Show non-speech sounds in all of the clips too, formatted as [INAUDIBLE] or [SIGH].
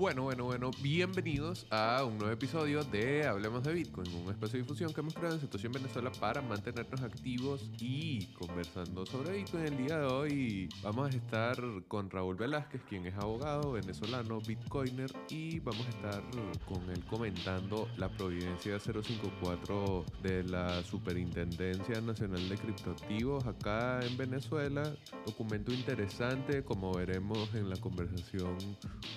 Bueno, bueno, bueno, bienvenidos a un nuevo episodio de Hablemos de Bitcoin, un espacio de difusión que hemos creado en Situación Venezuela para mantenernos activos y conversando sobre Bitcoin. El día de hoy vamos a estar con Raúl Velázquez, quien es abogado venezolano, Bitcoiner, y vamos a estar con él comentando la providencia 054 de la Superintendencia Nacional de Criptoactivos acá en Venezuela. Documento interesante, como veremos en la conversación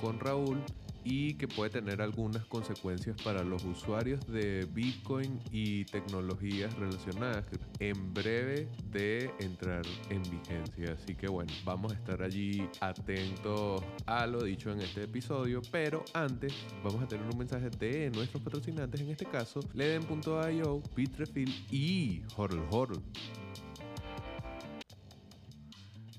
con Raúl y que puede tener algunas consecuencias para los usuarios de Bitcoin y tecnologías relacionadas en breve de entrar en vigencia. Así que bueno, vamos a estar allí atentos a lo dicho en este episodio, pero antes vamos a tener un mensaje de nuestros patrocinantes, en este caso Leden.io, Bitrefill y Horror Horror.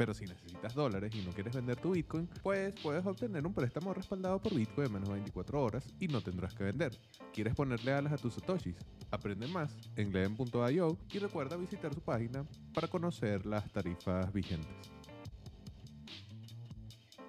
Pero si necesitas dólares y no quieres vender tu Bitcoin, pues puedes obtener un préstamo respaldado por Bitcoin en menos de 24 horas y no tendrás que vender. ¿Quieres ponerle alas a tus satoshis? Aprende más en leden.io y recuerda visitar su página para conocer las tarifas vigentes.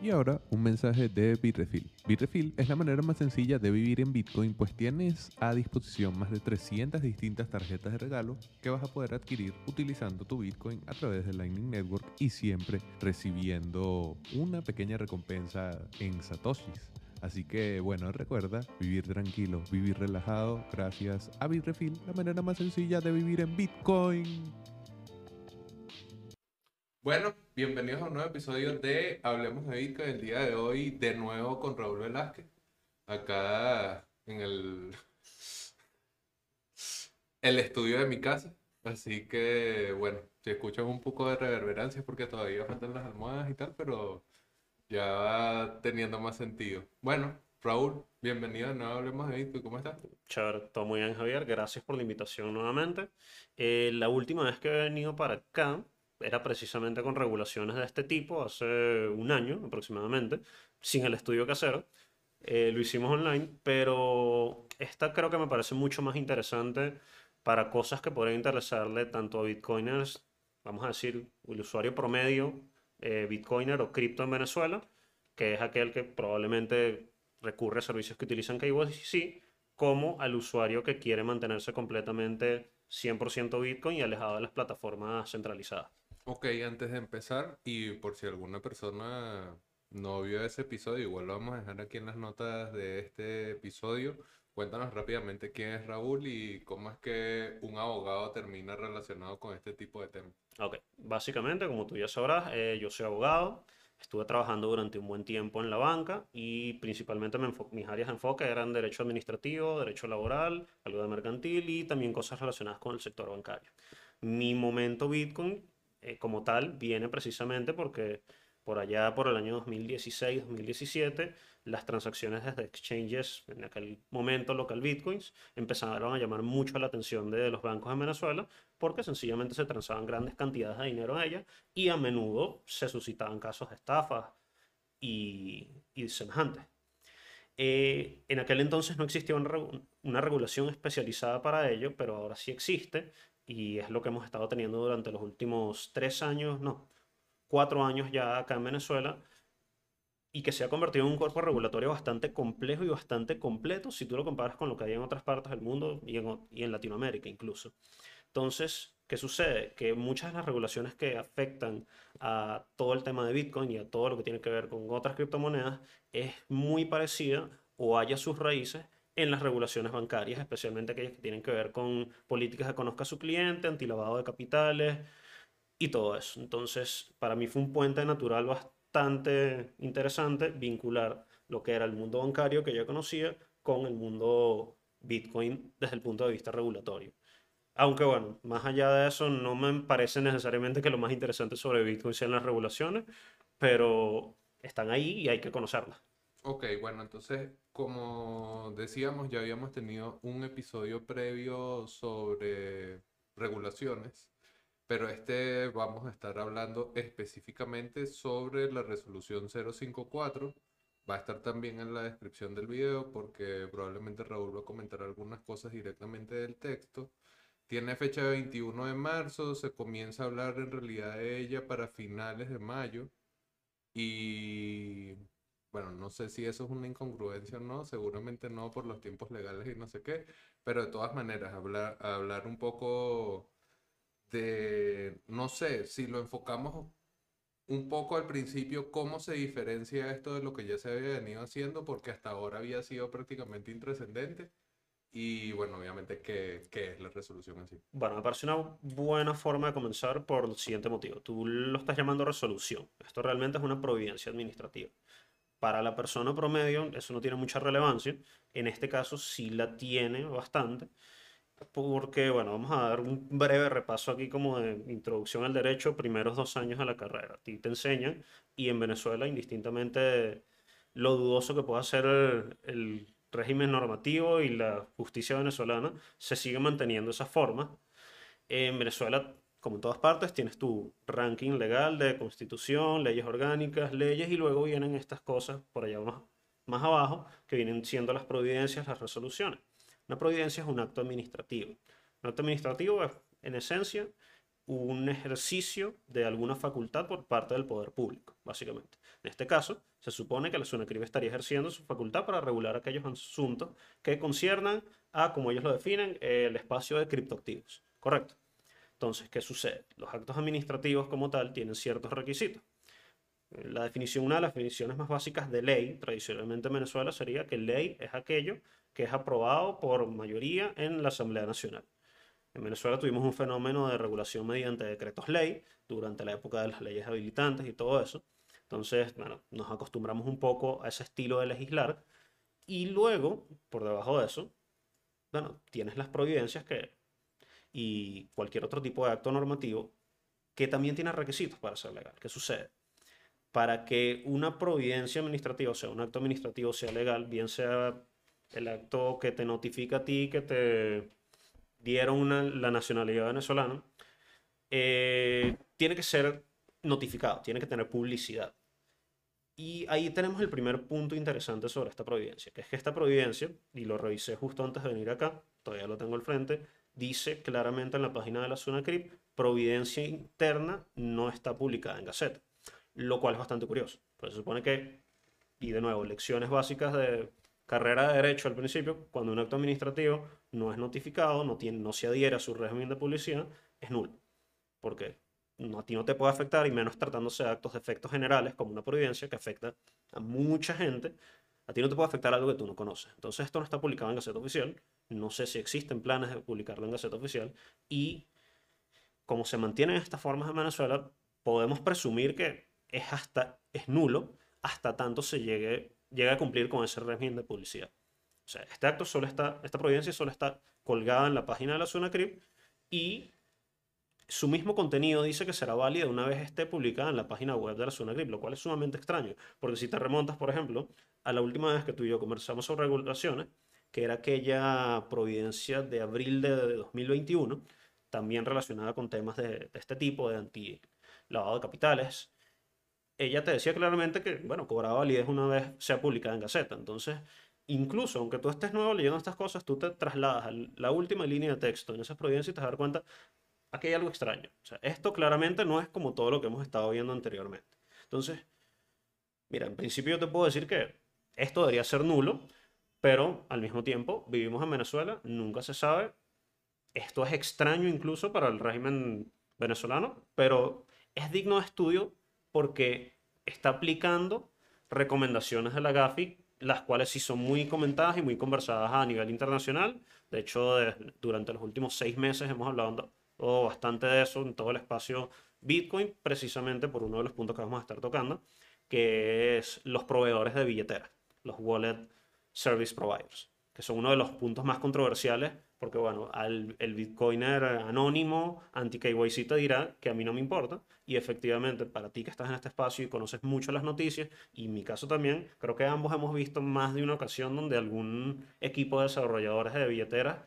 Y ahora un mensaje de Bitrefill. Bitrefill es la manera más sencilla de vivir en Bitcoin pues tienes a disposición más de 300 distintas tarjetas de regalo que vas a poder adquirir utilizando tu Bitcoin a través de Lightning Network y siempre recibiendo una pequeña recompensa en satoshis. Así que bueno, recuerda vivir tranquilo, vivir relajado gracias a Bitrefill, la manera más sencilla de vivir en Bitcoin. Bueno, bienvenidos a un nuevo episodio de Hablemos de Bitcoin. El día de hoy, de nuevo con Raúl Velázquez, acá en el, el estudio de mi casa. Así que, bueno, si escuchan un poco de reverberancia porque todavía faltan las almohadas y tal, pero ya va teniendo más sentido. Bueno, Raúl, bienvenido a Hablemos de Bitcoin. ¿Cómo estás? Chévere, todo muy bien, Javier. Gracias por la invitación nuevamente. Eh, la última vez que he venido para acá era precisamente con regulaciones de este tipo, hace un año aproximadamente, sin el estudio casero. Eh, lo hicimos online, pero esta creo que me parece mucho más interesante para cosas que podrían interesarle tanto a bitcoiners, vamos a decir, el usuario promedio, eh, bitcoiner o cripto en Venezuela, que es aquel que probablemente recurre a servicios que utilizan KYC, como al usuario que quiere mantenerse completamente 100% Bitcoin y alejado de las plataformas centralizadas. Ok, antes de empezar, y por si alguna persona no vio ese episodio, igual lo vamos a dejar aquí en las notas de este episodio. Cuéntanos rápidamente quién es Raúl y cómo es que un abogado termina relacionado con este tipo de temas. Ok, básicamente, como tú ya sabrás, eh, yo soy abogado. Estuve trabajando durante un buen tiempo en la banca y principalmente mis áreas de enfoque eran derecho administrativo, derecho laboral, algo de mercantil y también cosas relacionadas con el sector bancario. Mi momento Bitcoin eh, como tal viene precisamente porque por allá, por el año 2016-2017, las transacciones desde exchanges, en aquel momento local bitcoins, empezaron a llamar mucho la atención de los bancos en Venezuela porque sencillamente se transaban grandes cantidades de dinero a ellas y a menudo se suscitaban casos de estafas y, y semejantes. Eh, en aquel entonces no existía una regulación especializada para ello, pero ahora sí existe y es lo que hemos estado teniendo durante los últimos tres años, no, cuatro años ya acá en Venezuela, y que se ha convertido en un cuerpo regulatorio bastante complejo y bastante completo si tú lo comparas con lo que hay en otras partes del mundo y en, y en Latinoamérica incluso. Entonces, ¿qué sucede? Que muchas de las regulaciones que afectan a todo el tema de Bitcoin y a todo lo que tiene que ver con otras criptomonedas es muy parecida o haya sus raíces en las regulaciones bancarias, especialmente aquellas que tienen que ver con políticas de conozca a su cliente, antilavado de capitales y todo eso. Entonces, para mí fue un puente natural bastante interesante vincular lo que era el mundo bancario que yo conocía con el mundo Bitcoin desde el punto de vista regulatorio. Aunque bueno, más allá de eso, no me parece necesariamente que lo más interesante sobre Bitcoin sean las regulaciones, pero están ahí y hay que conocerlas. Ok, bueno, entonces, como decíamos, ya habíamos tenido un episodio previo sobre regulaciones, pero este vamos a estar hablando específicamente sobre la resolución 054. Va a estar también en la descripción del video porque probablemente Raúl va a comentar algunas cosas directamente del texto. Tiene fecha de 21 de marzo, se comienza a hablar en realidad de ella para finales de mayo. Y bueno, no sé si eso es una incongruencia o no, seguramente no por los tiempos legales y no sé qué, pero de todas maneras, hablar, hablar un poco de, no sé, si lo enfocamos un poco al principio, cómo se diferencia esto de lo que ya se había venido haciendo, porque hasta ahora había sido prácticamente intrascendente. Y bueno, obviamente, ¿qué, ¿qué, es la resolución en sí? Bueno, me parece una buena forma de comenzar por el siguiente motivo. Tú lo estás llamando resolución. Esto realmente es una providencia administrativa. Para la persona promedio eso no tiene mucha relevancia. En este caso sí la tiene bastante. Porque, bueno, vamos a dar un breve repaso aquí como de introducción al derecho, primeros dos años de la carrera. A ti te enseñan y en Venezuela, indistintamente lo dudoso que pueda ser el régimen normativo y la justicia venezolana, se sigue manteniendo esa forma. En Venezuela, como en todas partes, tienes tu ranking legal de constitución, leyes orgánicas, leyes, y luego vienen estas cosas por allá más, más abajo, que vienen siendo las providencias, las resoluciones. Una providencia es un acto administrativo. Un acto administrativo es, en esencia, un ejercicio de alguna facultad por parte del poder público, básicamente. En este caso, se supone que la SUNACRIB estaría ejerciendo su facultad para regular aquellos asuntos que conciernan a, como ellos lo definen, el espacio de criptoactivos. ¿Correcto? Entonces, ¿qué sucede? Los actos administrativos como tal tienen ciertos requisitos. La definición, una de las definiciones más básicas de ley, tradicionalmente en Venezuela, sería que ley es aquello que es aprobado por mayoría en la Asamblea Nacional. En Venezuela tuvimos un fenómeno de regulación mediante decretos ley durante la época de las leyes habilitantes y todo eso. Entonces, bueno, nos acostumbramos un poco a ese estilo de legislar. Y luego, por debajo de eso, bueno, tienes las providencias que, y cualquier otro tipo de acto normativo que también tiene requisitos para ser legal. ¿Qué sucede? Para que una providencia administrativa, o sea, un acto administrativo sea legal, bien sea el acto que te notifica a ti que te dieron la nacionalidad venezolana, eh, tiene que ser notificado, tiene que tener publicidad. Y ahí tenemos el primer punto interesante sobre esta providencia, que es que esta providencia, y lo revisé justo antes de venir acá, todavía lo tengo al frente, dice claramente en la página de la SUNACRIP, providencia interna no está publicada en Gaceta, lo cual es bastante curioso. Pues se supone que, y de nuevo, lecciones básicas de carrera de derecho al principio, cuando un acto administrativo no es notificado, no, tiene, no se adhiere a su régimen de publicidad, es nulo. Porque no, a ti no te puede afectar, y menos tratándose de actos de efectos generales, como una providencia que afecta a mucha gente, a ti no te puede afectar algo que tú no conoces. Entonces esto no está publicado en Gaceta Oficial, no sé si existen planes de publicarlo en Gaceta Oficial, y como se mantienen estas formas en Venezuela, podemos presumir que es, hasta, es nulo hasta tanto se llegue llega a cumplir con ese régimen de publicidad. O sea, este acto solo está, esta providencia solo está colgada en la página de la zona CRIP y su mismo contenido dice que será válida una vez esté publicada en la página web de la zona CRIP, lo cual es sumamente extraño, porque si te remontas, por ejemplo, a la última vez que tú y yo conversamos sobre regulaciones, que era aquella providencia de abril de 2021, también relacionada con temas de, este tipo, de anti lavado de capitales, ella te decía claramente que, bueno, cobraba validez una vez sea publicada en Gaceta. Entonces, incluso aunque tú estés nuevo leyendo estas cosas, tú te trasladas a la última línea de texto en esas providencias y te das cuenta, aquí hay algo extraño. O sea, esto claramente no es como todo lo que hemos estado viendo anteriormente. Entonces, mira, en principio yo te puedo decir que esto debería ser nulo, pero al mismo tiempo vivimos en Venezuela, nunca se sabe. Esto es extraño incluso para el régimen venezolano, pero es digno de estudio porque está aplicando recomendaciones de la GAFI las cuales sí son muy comentadas y muy conversadas a nivel internacional. De hecho, durante los últimos seis meses hemos hablado bastante de eso en todo el espacio Bitcoin, precisamente por uno de los puntos que vamos a estar tocando, que es los proveedores de billetera, los wallet service providers, que son uno de los puntos más controversiales porque bueno, al, el bitcoiner anónimo anti-KYC te dirá que a mí no me importa. Y efectivamente, para ti que estás en este espacio y conoces mucho las noticias, y en mi caso también, creo que ambos hemos visto más de una ocasión donde algún equipo de desarrolladores de billeteras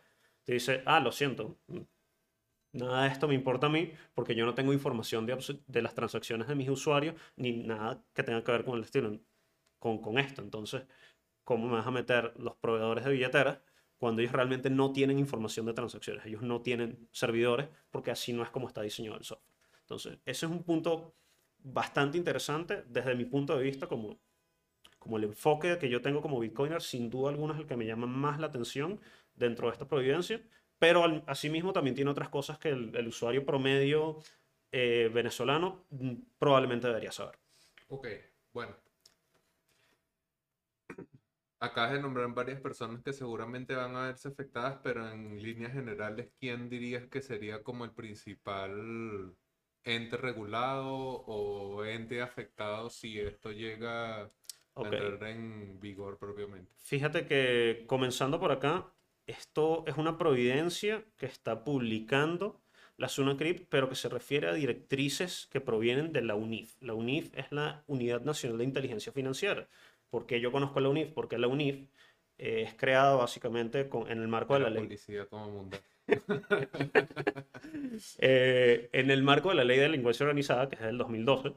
te dice, ah, lo siento, nada de esto me importa a mí porque yo no tengo información de, de las transacciones de mis usuarios ni nada que tenga que ver con el estilo, con, con esto. Entonces, ¿cómo me vas a meter los proveedores de billeteras? cuando ellos realmente no tienen información de transacciones, ellos no tienen servidores, porque así no es como está diseñado el software. Entonces, ese es un punto bastante interesante desde mi punto de vista como, como el enfoque que yo tengo como Bitcoiner, sin duda alguna es el que me llama más la atención dentro de esta providencia, pero asimismo también tiene otras cosas que el, usuario promedio eh, venezolano mm, probablemente debería saber. Ok, bueno, Acabas de nombrar varias personas que seguramente van a verse afectadas, pero en líneas generales, ¿quién dirías que sería como el principal ente regulado o ente afectado si esto llega a entrar en vigor propiamente? Fíjate que comenzando por acá, esto es una providencia que está publicando la SUNACRIP, pero que se refiere a directrices que provienen de la UNIF. La UNIF es la Unidad Nacional de Inteligencia Financiera. ¿Por qué yo conozco la UNIF? Porque la UNIF eh, es creada básicamente con, en el marco de la, ley. [LAUGHS] Eh, en el marco de la ley de delincuencia organizada, que es del 2012,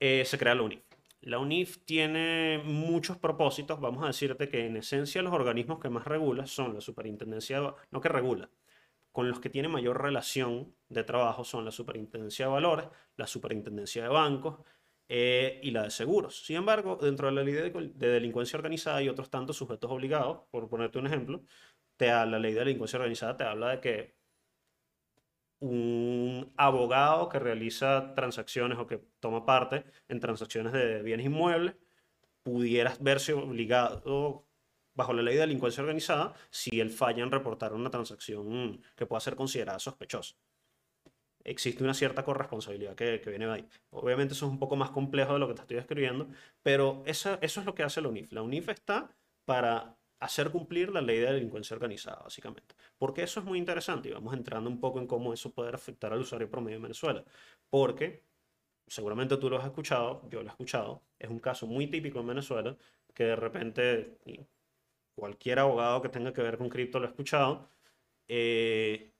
eh, se crea la UNIF. La UNIF tiene muchos propósitos. Vamos a decirte que en esencia los organismos que más regula son la superintendencia, no que regula, con los que tiene mayor relación de trabajo son la superintendencia de valores, la superintendencia de bancos, eh, y la de seguros. Sin embargo, dentro de la ley de, delincuencia organizada hay otros tantos sujetos obligados, por ponerte un ejemplo, te, la ley de delincuencia organizada te habla de que un abogado que realiza transacciones o que toma parte en transacciones de bienes inmuebles pudiera verse obligado bajo la ley de delincuencia organizada si él falla en reportar una transacción que pueda ser considerada sospechosa existe una cierta corresponsabilidad que, viene de ahí. Obviamente eso es un poco más complejo de lo que te estoy escribiendo, pero eso, eso es lo que hace la UNIF. La UNIF está para hacer cumplir la ley de delincuencia organizada, básicamente. Porque eso es muy interesante y vamos entrando un poco en cómo eso puede afectar al usuario promedio en Venezuela. Porque seguramente tú lo has escuchado, yo lo he escuchado, es un caso muy típico en Venezuela que de repente cualquier abogado que tenga que ver con cripto lo ha escuchado. Eh,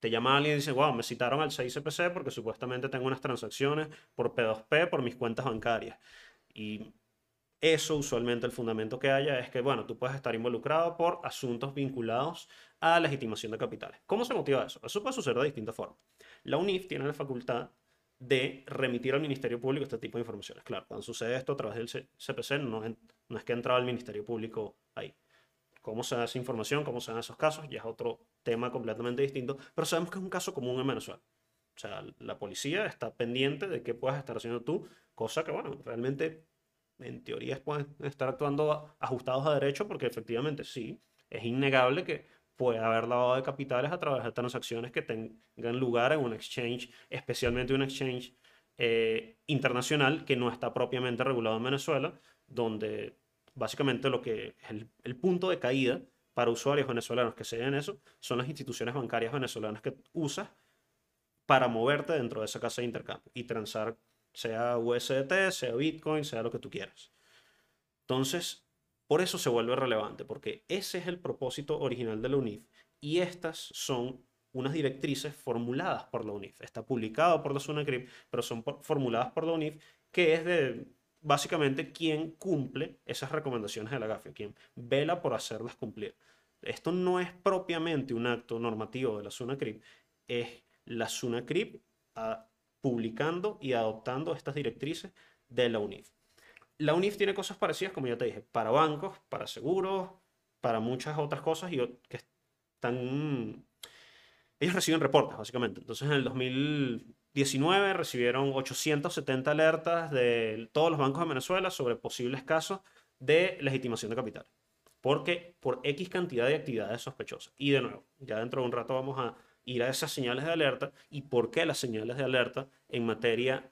te llama alguien y dice, wow, me citaron al 6CPC porque supuestamente tengo unas transacciones por P2P por mis cuentas bancarias. Y eso usualmente el fundamento que haya es que, bueno, tú puedes estar involucrado por asuntos vinculados a legitimación de capitales. ¿Cómo se motiva eso? Eso puede suceder de distintas formas. La UNIF tiene la facultad de remitir al Ministerio Público este tipo de informaciones. Claro, cuando sucede esto a través del CPC, no, es que ha entrado el Ministerio Público ahí. Cómo se da esa información, cómo se dan esos casos, ya es otro tema completamente distinto, pero sabemos que es un caso común en Venezuela. O sea, la policía está pendiente de qué puedas estar haciendo tú, cosa que, bueno, realmente en teoría pueden estar actuando ajustados a derecho, porque efectivamente sí, es innegable que puede haber lavado de capitales a través de transacciones que tengan lugar en un exchange, especialmente un exchange eh, internacional que no está propiamente regulado en Venezuela, donde básicamente lo que es el, punto de caída para usuarios venezolanos que se den eso son las instituciones bancarias venezolanas que usas para moverte dentro de esa casa de intercambio y transar sea USDT, sea Bitcoin, sea lo que tú quieras. Entonces, por eso se vuelve relevante, porque ese es el propósito original de la UNIF y estas son unas directrices formuladas por la UNIF. Está publicado por la SUNACRIP, pero son formuladas por la UNIF, que es de básicamente quien cumple esas recomendaciones de la GAFIA, quien vela por hacerlas cumplir. Esto no es propiamente un acto normativo de la SUNACRIP, es la SUNACRIP ah, publicando y adoptando estas directrices de la UNIF. La UNIF tiene cosas parecidas, como ya te dije, para bancos, para seguros, para muchas otras cosas y que están... Ellos reciben reportes, básicamente. Entonces, en el 2000 19 recibieron 870 alertas de todos los bancos de Venezuela sobre posibles casos de legitimación de capital. Porque por X cantidad de actividades sospechosas. Y de nuevo, ya dentro de un rato vamos a ir a esas señales de alerta y por qué las señales de alerta en materia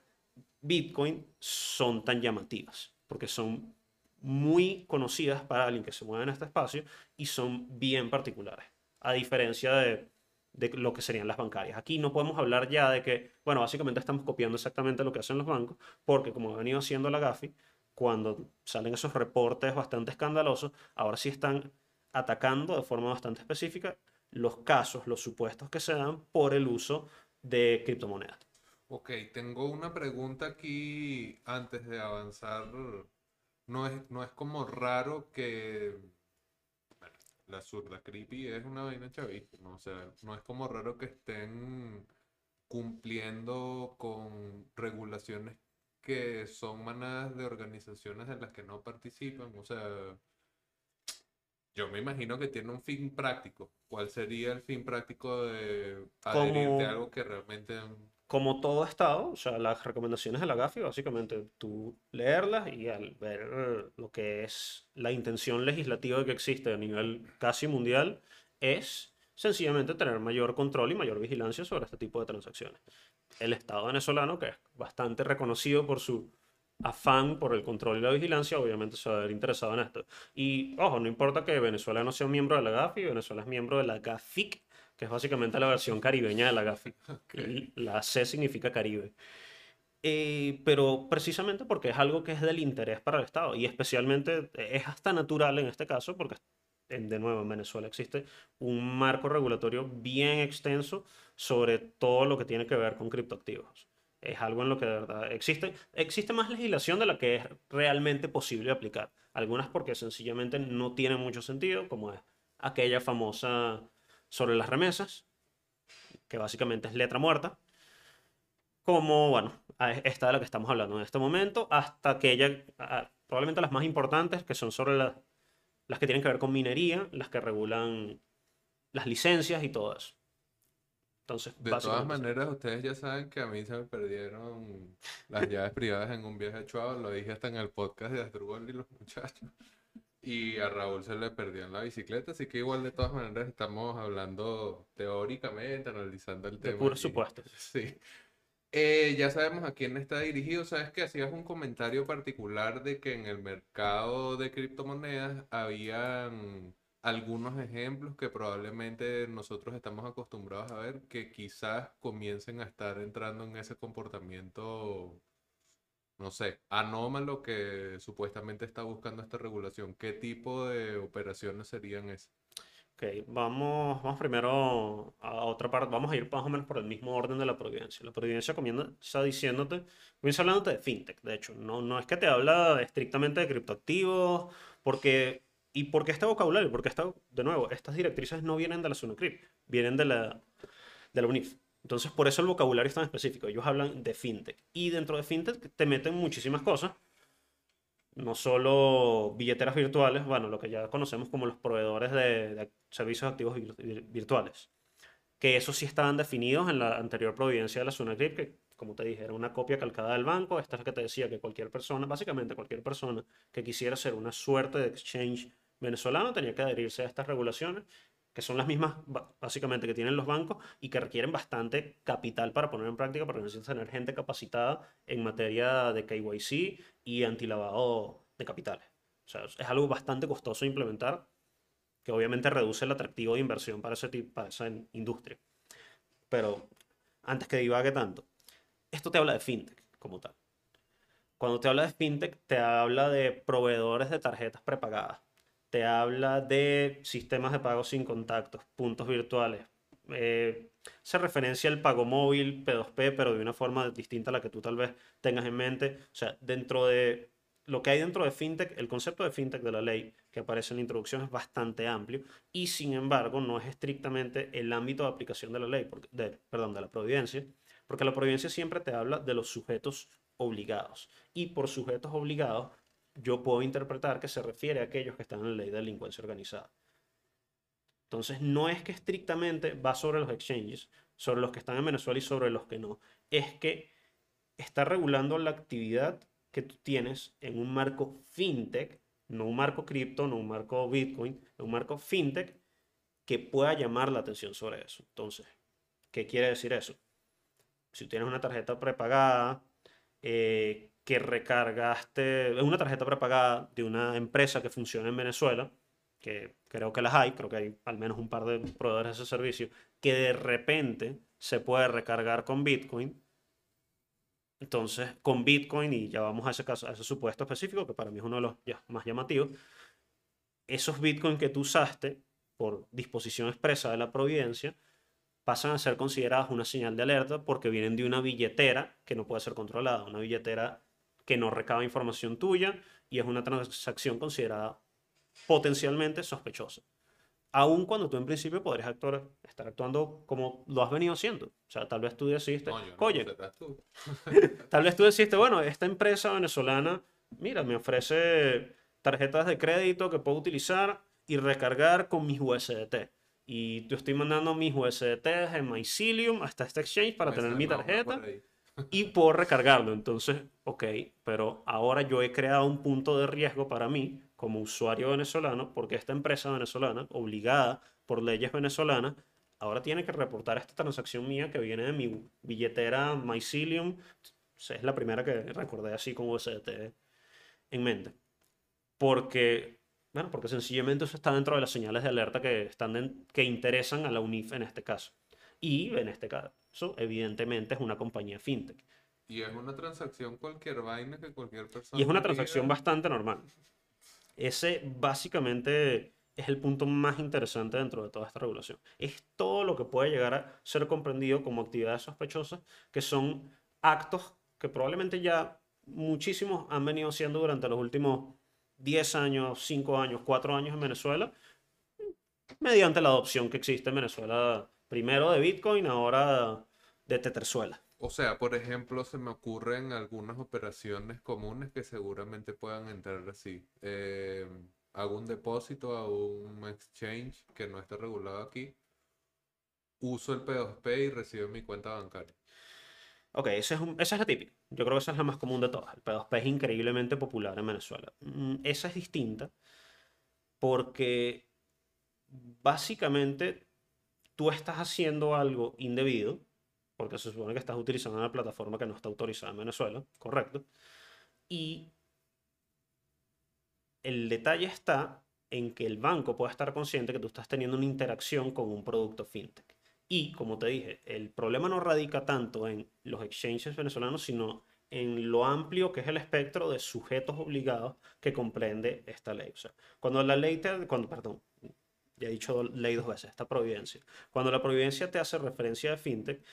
Bitcoin son tan llamativas. Porque son muy conocidas para alguien que se mueve en este espacio y son bien particulares. A diferencia de, de lo que serían las bancarias. Aquí no podemos hablar ya de que, bueno, básicamente estamos copiando exactamente lo que hacen los bancos, porque como ha venido haciendo la GAFI, cuando salen esos reportes bastante escandalosos, ahora sí están atacando de forma bastante específica los casos, los supuestos que se dan por el uso de criptomonedas. Ok, tengo una pregunta aquí antes de avanzar. No es, no es como raro que la zurda creepy es una vaina chavista, ¿no? O sea, no es como raro que estén cumpliendo con regulaciones que son manadas de organizaciones en las que no participan. O sea, yo me imagino que tiene un fin práctico. ¿Cuál sería el fin práctico de adherirte a algo que realmente... Como todo Estado, o sea, las recomendaciones de la GAFI, básicamente tú leerlas y al ver lo que es la intención legislativa que existe a nivel casi mundial, es sencillamente tener mayor control y mayor vigilancia sobre este tipo de transacciones el Estado venezolano, que es bastante reconocido por su afán por el control y la vigilancia, obviamente se va a ver interesado en esto. Y, ojo, no importa que Venezuela no sea un miembro de la GAFI, Venezuela es miembro de la GAFIC, que es básicamente la versión caribeña de la GAFI. [LAUGHS] La C significa Caribe. Eh, pero precisamente porque es algo que es del interés para el Estado y especialmente es hasta natural en este caso porque de nuevo, en Venezuela existe un marco regulatorio bien extenso sobre todo lo que tiene que ver con criptoactivos. Es algo en lo que de verdad existe. Existe más legislación de la que es realmente posible aplicar. Algunas porque sencillamente no tienen mucho sentido, como es aquella famosa sobre las remesas, que básicamente es letra muerta. Como, bueno, esta de la que estamos hablando en este momento, hasta aquella, probablemente las más importantes, que son sobre la, las que tienen que ver con minería, las que regulan las licencias y todo eso. Entonces, de todas maneras, ustedes ya saben que a mí se me perdieron las llaves privadas en un viaje a Chuao, lo dije hasta en el podcast de Asdrúbal y los muchachos. Y a Raúl se le perdió en la bicicleta, así que igual de todas maneras estamos hablando teóricamente, analizando el tema. Por supuesto. [LAUGHS] Sí. Eh, ya sabemos a quién está dirigido. Sabes que hacías un comentario particular de que en el mercado de criptomonedas habían algunos ejemplos que probablemente nosotros estamos acostumbrados a ver que quizás comiencen a estar entrando en ese comportamiento, no sé, anómalo que supuestamente está buscando esta regulación. ¿Qué tipo de operaciones serían esas? Ok, vamos, vamos primero a otra parte, vamos a ir más o menos por el mismo orden de la providencia. La providencia comienza diciéndote, comienza hablándote de fintech, de hecho, no, no es que te habla estrictamente de criptoactivos, porque, ¿y por qué este vocabulario? Porque está, de nuevo, estas directrices no vienen de la SUNACRIP, vienen de la, de la UNIF. Entonces, por eso el vocabulario es tan específico. Ellos hablan de fintech. Y dentro de fintech te meten muchísimas cosas no solo billeteras virtuales, bueno, lo que ya conocemos como los proveedores de, servicios activos virtuales, que esos sí estaban definidos en la anterior providencia de la SUNAGRIP, que como te dije, era una copia calcada del banco, esta es la que te decía que cualquier persona, básicamente cualquier persona que quisiera hacer una suerte de exchange venezolano tenía que adherirse a estas regulaciones que son las mismas básicamente que tienen los bancos y que requieren bastante capital para poner en práctica porque necesitan tener gente capacitada en materia de KYC y antilavado de capitales. O sea, es algo bastante costoso de implementar que obviamente reduce el atractivo de inversión para, ese tipo, para esa industria. Pero antes que divague tanto, esto te habla de fintech como tal. Cuando te habla de fintech, te habla de proveedores de tarjetas prepagadas te habla de sistemas de pago sin contactos, puntos virtuales. Eh, se referencia al pago móvil, P2P, pero de una forma distinta a la que tú tal vez tengas en mente. O sea, dentro de lo que hay dentro de FinTech, el concepto de FinTech de la ley que aparece en la introducción es bastante amplio y sin embargo no es estrictamente el ámbito de aplicación de la ley, de, perdón, de la providencia, porque la providencia siempre te habla de los sujetos obligados y por sujetos obligados yo puedo interpretar que se refiere a aquellos que están en la ley de delincuencia organizada. Entonces, no es que estrictamente va sobre los exchanges, sobre los que están en Venezuela y sobre los que no. Es que está regulando la actividad que tú tienes en un marco fintech no un marco cripto, no un marco Bitcoin, un marco fintech que pueda llamar la atención sobre eso. Entonces, ¿qué quiere decir eso? Si tienes una tarjeta prepagada, eh, que recargaste, es una tarjeta prepagada de una empresa que funciona en Venezuela, que creo que las hay, creo que hay al menos un par de proveedores de ese servicio, que de repente se puede recargar con Bitcoin. Entonces, con Bitcoin, y ya vamos a ese, caso, a ese supuesto específico, que para mí es uno de los más llamativos, esos Bitcoin que tú usaste por disposición expresa de la providencia pasan a ser considerados una señal de alerta porque vienen de una billetera que no puede ser controlada, una billetera que no recaba información tuya y es una transacción considerada potencialmente sospechosa. Aun cuando tú en principio podrías actuar, estar actuando como lo has venido haciendo. O sea, tal vez tú decidiste, oye, [LAUGHS] [LAUGHS] tal vez tú decidiste, bueno, esta empresa venezolana, mira, me ofrece tarjetas de crédito que puedo utilizar y recargar con mis USDT. Y yo estoy mandando mis USDT en Mycelium hasta este exchange para tener mi tarjeta [LAUGHS] y puedo recargarlo. Entonces, ok, pero ahora yo he creado un punto de riesgo para mí como usuario venezolano, porque esta empresa venezolana, obligada por leyes venezolanas, ahora tiene que reportar esta transacción mía que viene de mi billetera Mycelium. Es la primera que recordé así con USDT en mente. Porque, bueno, porque sencillamente eso está dentro de las señales de alerta que, están que interesan a la UNIF en este caso. Y en este caso, evidentemente, es una compañía fintech. Y es una transacción cualquier vaina que cualquier persona. Y es una transacción bastante normal. Ese básicamente es el punto más interesante dentro de toda esta regulación. Es todo lo que puede llegar a ser comprendido como actividades sospechosas, que son actos que probablemente ya muchísimos han venido haciendo durante los últimos 10 años, 5 años, 4 años en Venezuela, mediante la adopción que existe en Venezuela, primero de Bitcoin, ahora de Tetherzuela. O sea, por ejemplo, se me ocurren algunas operaciones comunes que seguramente puedan entrar así. Eh, hago un depósito a un exchange que no está regulado aquí. Uso el P2P y recibo mi cuenta bancaria. Ok, esa es, la típica. Yo creo que esa es la más común de todas. El P2P es increíblemente popular en Venezuela. Mm, esa es distinta porque básicamente tú estás haciendo algo indebido porque se supone que estás utilizando una plataforma que no está autorizada en Venezuela, correcto. Y el detalle está en que el banco pueda estar consciente que tú estás teniendo una interacción con un producto fintech. Y, como te dije, el problema no radica tanto en los exchanges venezolanos, sino en lo amplio que es el espectro de sujetos obligados que comprende esta ley. O sea, cuando la ley te, cuando, perdón, ya he dicho ley dos veces, esta providencia. Cuando la providencia te hace referencia de fintech,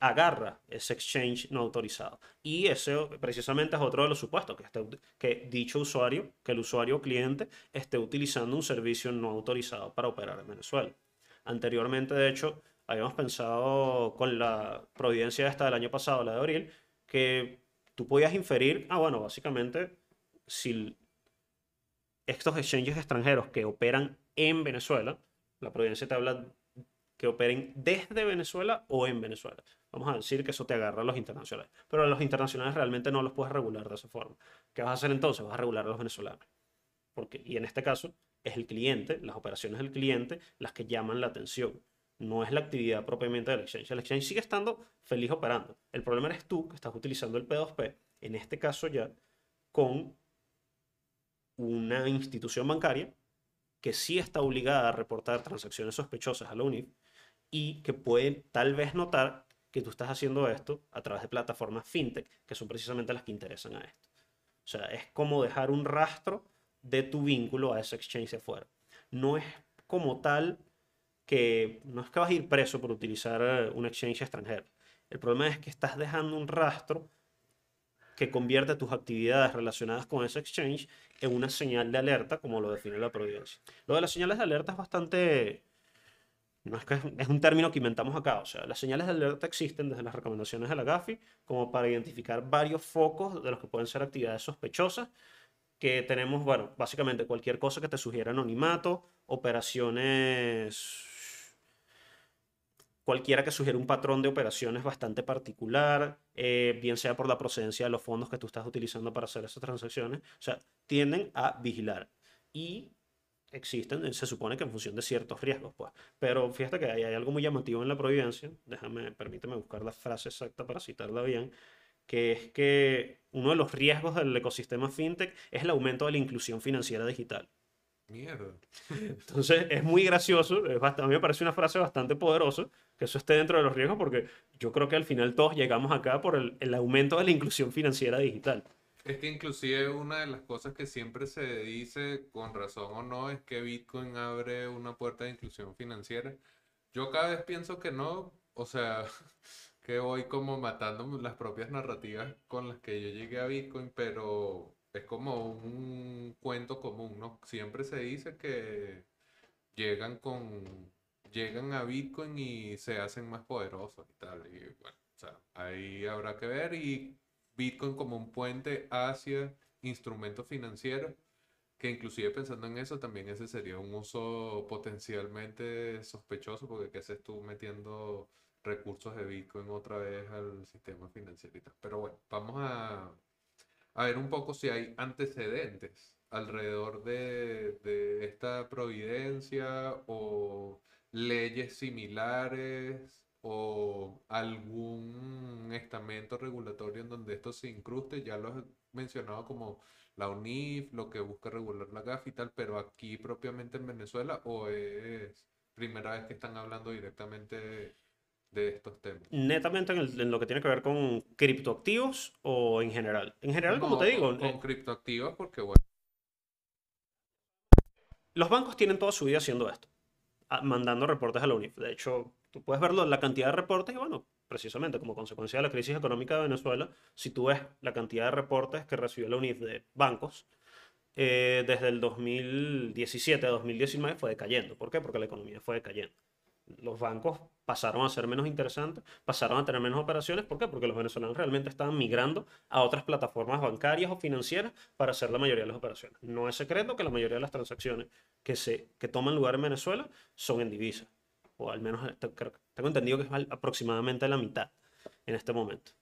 agarra ese exchange no autorizado. Y ese precisamente es otro de los supuestos, que, que dicho usuario, que el usuario cliente esté utilizando un servicio no autorizado para operar en Venezuela. Anteriormente, de hecho, habíamos pensado con la providencia esta del año pasado, la de abril, que tú podías inferir, ah, bueno, básicamente, si estos exchanges extranjeros que operan en Venezuela, la providencia te habla que operen desde Venezuela o en Venezuela. Vamos a decir que eso te agarra a los internacionales. Pero a los internacionales realmente no los puedes regular de esa forma. ¿Qué vas a hacer entonces? Vas a regular a los venezolanos. Porque, y en este caso es el cliente, las operaciones del cliente, las que llaman la atención. No es la actividad propiamente del exchange. El exchange sigue estando feliz operando. El problema eres tú que estás utilizando el P2P, en este caso ya, con una institución bancaria que sí está obligada a reportar transacciones sospechosas a la UNIF y que pueden tal vez notar que tú estás haciendo esto a través de plataformas fintech, que son precisamente las que interesan a esto. O sea, es como dejar un rastro de tu vínculo a ese exchange afuera. No es como tal que no es que vas a ir preso por utilizar eh, un exchange extranjero. El problema es que estás dejando un rastro que convierte tus actividades relacionadas con ese exchange en una señal de alerta, como lo define la providencia. Lo de las señales de alerta es bastante no es que es un término que inventamos acá, o sea, las señales de alerta existen desde las recomendaciones de la GAFI como para identificar varios focos de los que pueden ser actividades sospechosas, que tenemos, bueno, básicamente cualquier cosa que te sugiera anonimato, operaciones cualquiera que sugiere un patrón de operaciones bastante particular, eh, bien sea por la procedencia de los fondos que tú estás utilizando para hacer esas transacciones, o sea, tienden a vigilar. Y existen, se supone que en función de ciertos riesgos, pues. Pero fíjate que hay, hay algo muy llamativo en la providencia, déjame, permíteme buscar la frase exacta para citarla bien, que es que uno de los riesgos del ecosistema fintech es el aumento de la inclusión financiera digital. Mierda. Entonces es muy gracioso, es a mí me parece una frase bastante poderosa, que eso esté dentro de los riesgos, porque yo creo que al final todos llegamos acá por el, el aumento de la inclusión financiera digital. Es que inclusive una de las cosas que siempre se dice, con razón o no, es que Bitcoin abre una puerta de inclusión financiera. Yo cada vez pienso que no, o sea, [LAUGHS] que voy como matando las propias narrativas con las que yo llegué a Bitcoin, pero es como un cuento común, ¿no? Siempre se dice que llegan con llegan a Bitcoin y se hacen más poderosos y tal. Y bueno, o sea, ahí habrá que ver. Y Bitcoin como un puente hacia instrumentos financieros, que inclusive pensando en eso, también ese sería un uso potencialmente sospechoso, porque ¿qué haces tú metiendo recursos de Bitcoin otra vez al sistema financiero y tal? Pero bueno, vamos a, a ver un poco si hay antecedentes alrededor de, de esta providencia o leyes similares o algún estamento regulatorio en donde esto se incruste. Ya lo he mencionado como la UNIF, lo que busca regular la GAF y tal, pero aquí propiamente en Venezuela o es primera vez que están hablando directamente de estos temas. Netamente en, lo que tiene que ver con criptoactivos o en general. En general, como te digo. Con, eh, criptoactivos porque bueno. Los bancos tienen toda su vida haciendo esto, mandando reportes a la UNIF. De hecho, Tú puedes verlo, la cantidad de reportes y bueno, precisamente como consecuencia de la crisis económica de Venezuela, si tú ves la cantidad de reportes que recibió la UNIF de bancos, eh, desde el 2017 a 2019 fue decayendo. ¿Por qué? Porque la economía fue decayendo. Los bancos pasaron a ser menos interesantes, pasaron a tener menos operaciones. ¿Por qué? Porque los venezolanos realmente estaban migrando a otras plataformas bancarias o financieras para hacer la mayoría de las operaciones. No es secreto que la mayoría de las transacciones que, se, que toman lugar en Venezuela son en divisas o al menos tengo entendido que es aproximadamente la mitad en este momento.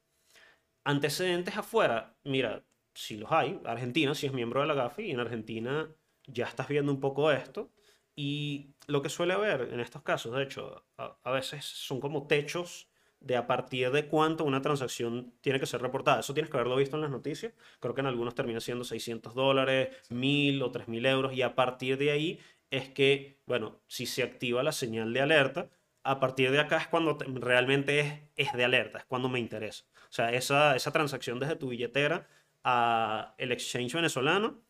Antecedentes afuera, mira, si los hay, Argentina si es miembro de la GAFI y en Argentina ya estás viendo un poco esto y lo que suele haber en estos casos, de hecho, a, veces son como techos de a partir de cuánto una transacción tiene que ser reportada. Eso tienes que haberlo visto en las noticias. Creo que en algunos termina siendo 600 dólares, 1000 o 3000 euros y a partir de ahí es que, bueno, si se activa la señal de alerta, a partir de acá es cuando realmente es, es de alerta, es cuando me interesa. O sea, esa, esa transacción desde tu billetera a el exchange venezolano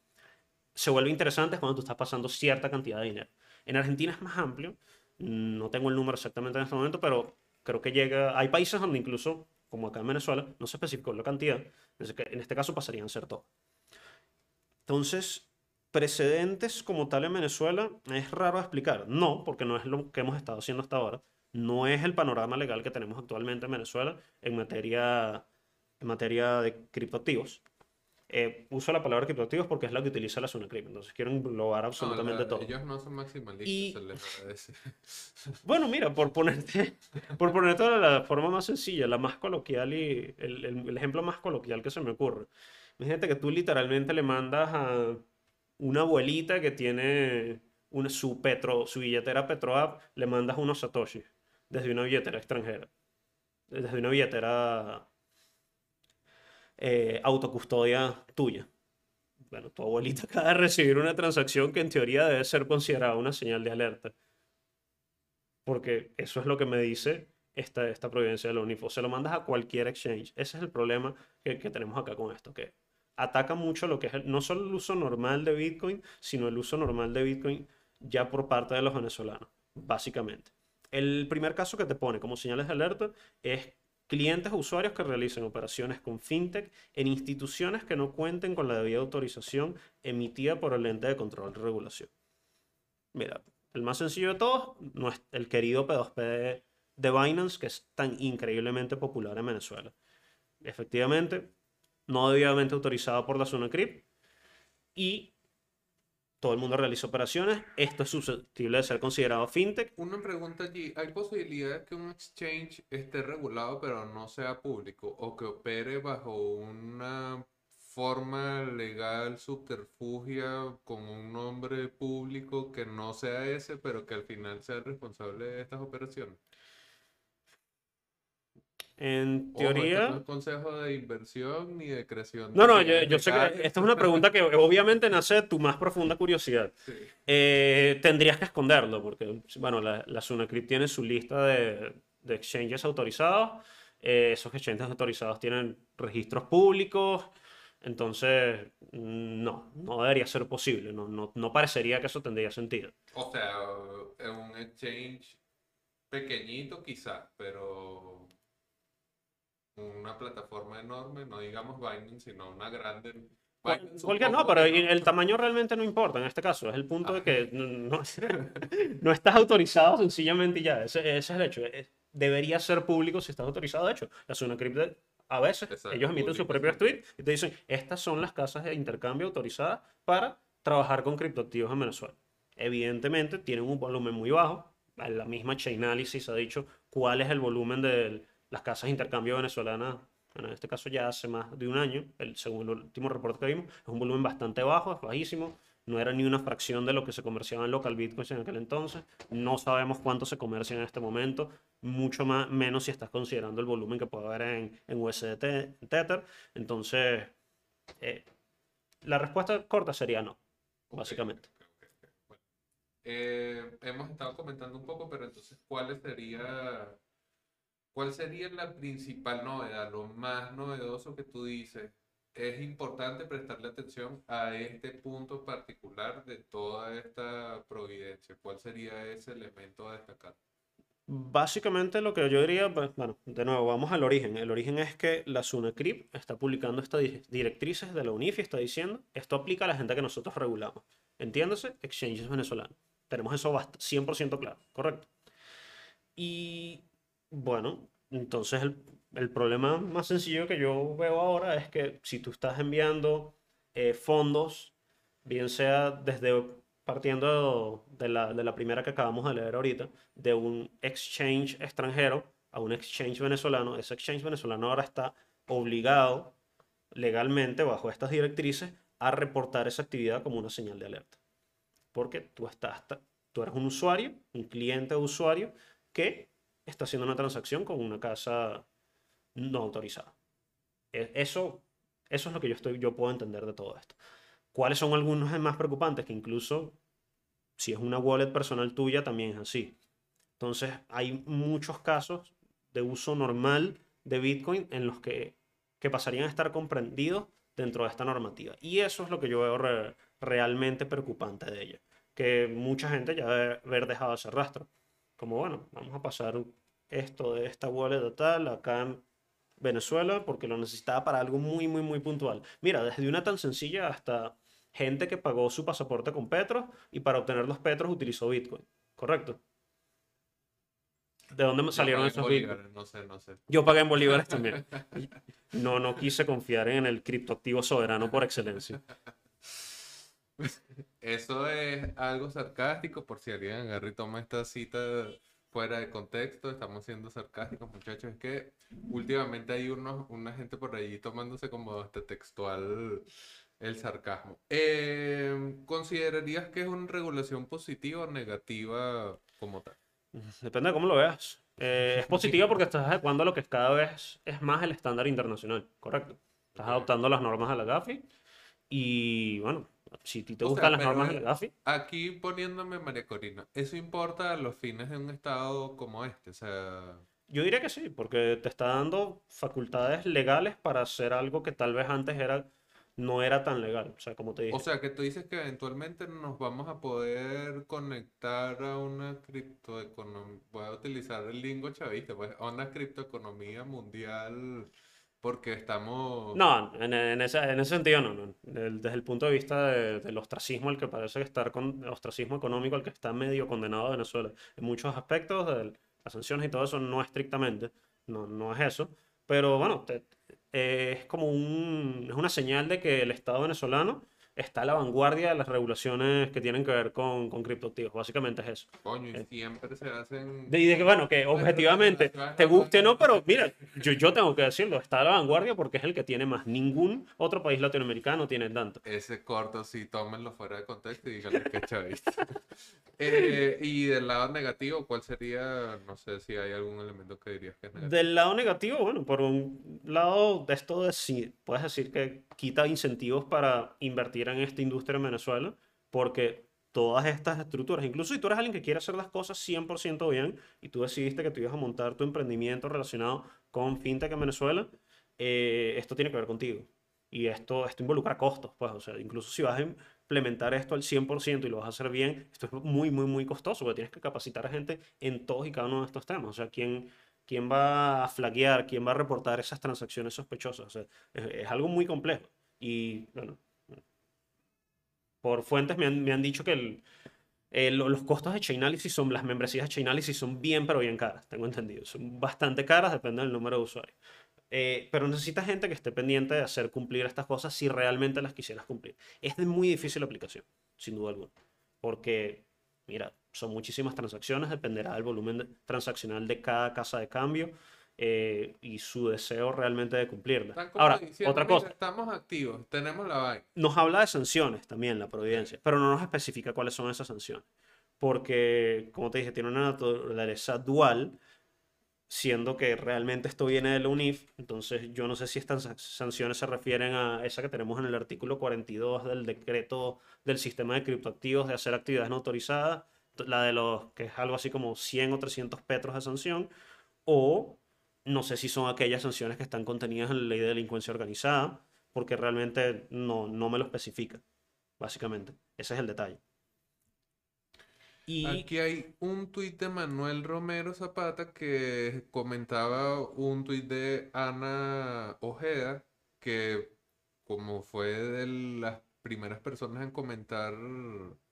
se vuelve interesante cuando tú estás pasando cierta cantidad de dinero. En Argentina es más amplio, no tengo el número exactamente en este momento, pero creo que llega, hay países donde incluso, como acá en Venezuela, no se especificó la cantidad, en este caso pasarían a ser todo. Entonces, precedentes como tal en Venezuela es raro explicar. No, porque no es lo que hemos estado haciendo hasta ahora. No es el panorama legal que tenemos actualmente en Venezuela en materia, en materia de criptoactivos. Eh, uso la palabra criptoactivos porque es la que utiliza la SUNACRIP, entonces quiero englobar absolutamente todo. Ellos no son maximalistas, les [LAUGHS] Bueno, mira, por ponerte, por ponerte la forma más sencilla, la más coloquial y el, el, el ejemplo más coloquial que se me ocurre. Imagínate que tú literalmente le mandas a una abuelita que tiene una, su, petro, su billetera PetroApp, le mandas unos satoshi desde una billetera extranjera, desde una billetera eh, autocustodia tuya. Bueno, tu abuelita [LAUGHS] acaba de recibir una transacción que en teoría debe ser considerada una señal de alerta. Porque eso es lo que me dice esta, esta providencia de la UNIFO. Se lo mandas a cualquier exchange. Ese es el problema que, que tenemos acá con esto, que ataca mucho lo que es no solo el uso normal de Bitcoin, sino el uso normal de Bitcoin ya por parte de los venezolanos, básicamente. El primer caso que te pone como señales de alerta es clientes o usuarios que realicen operaciones con fintech en instituciones que no cuenten con la debida autorización emitida por el ente de control y regulación. Mira, el más sencillo de todos, el querido P2P de Binance, que es tan increíblemente popular en Venezuela. Efectivamente, no debidamente autorizado por la zona CRIP y todo el mundo realiza operaciones, esto es susceptible de ser considerado fintech. Una pregunta allí, ¿hay posibilidades que un exchange esté regulado pero no sea público o que opere bajo una forma legal subterfugia con un nombre público que no sea ese pero que al final sea el responsable de estas operaciones? En Ojo, este teoría... no es consejo de inversión ni de creación. No, no, yo, filiales yo de sé que esta es una pregunta que obviamente nace de tu más profunda curiosidad. Sí. Eh, tendrías que esconderlo porque, bueno, la, la Sunacrypt tiene su lista de, de exchanges autorizados. Eh, esos exchanges autorizados tienen registros públicos. Entonces, mm, no, no debería ser posible. No, no, no parecería que eso tendría sentido. O sea, es un exchange pequeñito quizás, pero una plataforma enorme, no digamos Binance, sino una grande. Binance un Cualquier, no, pero el tamaño realmente no importa en este caso. Es el punto de que no, no- [LAUGHS] no estás autorizado sencillamente y ya. Ese, ese es el hecho. Debería ser público si estás autorizado. De hecho, la Sunacrypt a veces Exacto, ellos emiten sus propios tweets y te dicen, estas son las casas de intercambio autorizadas para trabajar con criptoactivos en Venezuela. Evidentemente tienen un volumen muy bajo. En la misma Chainalysis ha dicho cuál es el volumen de las casas de intercambio venezolanas. Bueno, en este caso ya hace más de un año, el, según el último reporte que vimos, es un volumen bastante bajo, es bajísimo. No era ni una fracción de lo que se comerciaba en local bitcoins en aquel entonces. No sabemos cuánto se comercia en este momento. Mucho más, menos si estás considerando el volumen que puede haber en, en USDT, en Tether. Entonces, eh, la respuesta corta sería no, básicamente. eh, hemos estado comentando un poco, pero entonces, ¿cuál sería, cuál sería la principal novedad, lo más novedoso que tú dices? Es importante prestarle atención a este punto particular de toda esta providencia. ¿Cuál sería ese elemento a destacar? Básicamente lo que yo diría, pues, bueno, de nuevo, vamos al origen. El origen es que la SUNACRIP está publicando estas di- directrices de la UNIFI, está diciendo, esto aplica a la gente que nosotros regulamos. Entiéndase, exchanges venezolanos. Tenemos eso bast- 100% claro, ¿correcto? Y bueno, entonces el, el problema más sencillo que yo veo ahora es que si tú estás enviando eh, fondos, bien sea desde partiendo de la, de la primera que acabamos de leer ahorita, de un exchange extranjero a un exchange venezolano, ese exchange venezolano ahora está obligado legalmente bajo estas directrices a reportar esa actividad como una señal de alerta. Porque tú, estás, tú eres un usuario, un cliente o usuario que está haciendo una transacción con una casa no autorizada. E- Eso, eso es lo que yo, estoy, yo puedo entender de todo esto. ¿Cuáles son algunos más preocupantes? Que incluso si es una wallet personal tuya, también es así. Entonces, hay muchos casos de uso normal de Bitcoin en los que, que pasarían a estar comprendidos dentro de esta normativa. Y eso es lo que yo veo re- realmente preocupante de ella. Que mucha gente ya debe haber dejado ese rastro. Como, bueno, vamos a pasar esto de esta wallet de tal acá en Venezuela porque lo necesitaba para algo muy, muy, muy puntual. Mira, desde una tan sencilla hasta gente que pagó su pasaporte con Petros y para obtener los Petros utilizó Bitcoin. ¿Correcto? ¿De dónde me salieron esos Bitcoin? bolívares, No sé, no sé. Yo pagué en bolívares también. [LAUGHS] No, no quise confiar en el criptoactivo soberano por excelencia. Eso es algo sarcástico, por si alguien agarra y toma esta cita fuera de contexto, estamos siendo sarcásticos, muchachos. Es que últimamente hay unos, una gente por allí tomándose como hasta textual el sarcasmo. Eh, ¿considerarías que es una regulación positiva o negativa como tal? Depende de cómo lo veas. Eh, es positiva porque estás adecuando a lo que cada vez es más el estándar internacional, ¿correcto? Estás adoptando las normas de la GAFI y bueno, si te O sea, gustan las pero normas de es- la GAFI, Aquí poniéndome María Corina, ¿eso importa a los fines de un estado como este? O sea, yo diría que sí, porque te está dando facultades legales para hacer algo que tal vez antes era, no era tan legal. O sea, como te dije. O sea, que tú dices que eventualmente nos vamos a poder conectar a una criptoeconomía, voy a utilizar el lingo chavista, pues, a una criptoeconomía mundial porque estamos... No, en, en ese, en ese sentido no, no. Desde el punto de vista de- del ostracismo, el que parece estar con el ostracismo económico, al que está medio condenado a Venezuela. En muchos aspectos, las sanciones y todo eso, no estrictamente, no, no es eso. Pero bueno, te- eh, es como un, es una señal de que el Estado venezolano está a la vanguardia de las regulaciones que tienen que ver con, con criptoactivos. Básicamente es eso. Coño, y Eh, siempre se hacen. De, y de que, bueno, que objetivamente te guste o no, pero mira, [LAUGHS] yo, yo tengo que decirlo, está a la vanguardia porque es el que tiene más. Ningún otro país latinoamericano tiene tanto. Ese corto, sí, tómenlo fuera de contexto y díganle que chavista. [LAUGHS] Eh, y del lado negativo, ¿cuál sería? No sé si hay algún elemento que dirías que es negativo. Del lado negativo, bueno, por un lado de esto de puedes decir que quita incentivos para invertir en esta industria en Venezuela, porque todas estas estructuras, incluso si tú eres alguien que quiere hacer las cosas 100% bien y tú decidiste que tú ibas a montar tu emprendimiento relacionado con fintech en Venezuela, eh, esto tiene que ver contigo. Y esto, esto involucra costos, pues, o sea, incluso si vas a implementar esto al 100% y lo vas a hacer bien, esto es muy, muy, muy costoso, porque tienes que capacitar a gente en todos y cada uno de estos temas. O sea, ¿quién, quién va a flaguear, quién va a reportar esas transacciones sospechosas? O sea, es, es algo muy complejo. Y, bueno, por fuentes me han, me han dicho que el, lo- los costos de Chainalysis son, las membresías de Chainalysis son bien, pero bien caras, tengo entendido. Son bastante caras, depende del número de usuarios. Eh, pero necesitas gente que esté pendiente de hacer cumplir estas cosas si realmente las quisieras cumplir. Es de muy difícil aplicación, sin duda alguna. Porque, mira, son muchísimas transacciones, dependerá del volumen transaccional de cada casa de cambio eh, y su deseo realmente de cumplirla. Ahora, diciendo, otra "Mira, cosa, Estamos activos, tenemos la vaina. nos habla de sanciones también la providencia, pero no nos especifica cuáles son esas sanciones. Porque, como te dije, tiene una naturaleza dual, siendo que realmente esto viene de la UNIF. Entonces, yo no sé si estas san- sanciones se refieren a esa que tenemos en el artículo 42 del decreto del sistema de criptoactivos de hacer actividades no autorizadas, la de los que es algo así como 100 o 300 petros de sanción, o no sé si son aquellas sanciones que están contenidas en la ley de delincuencia organizada, porque realmente no, no me lo especifica, básicamente. Ese es el detalle. Y Aquí hay un tuit de Manuel Romero Zapata que comentaba un tuit de Ana Ojeda, que como fue de las primeras personas en comentar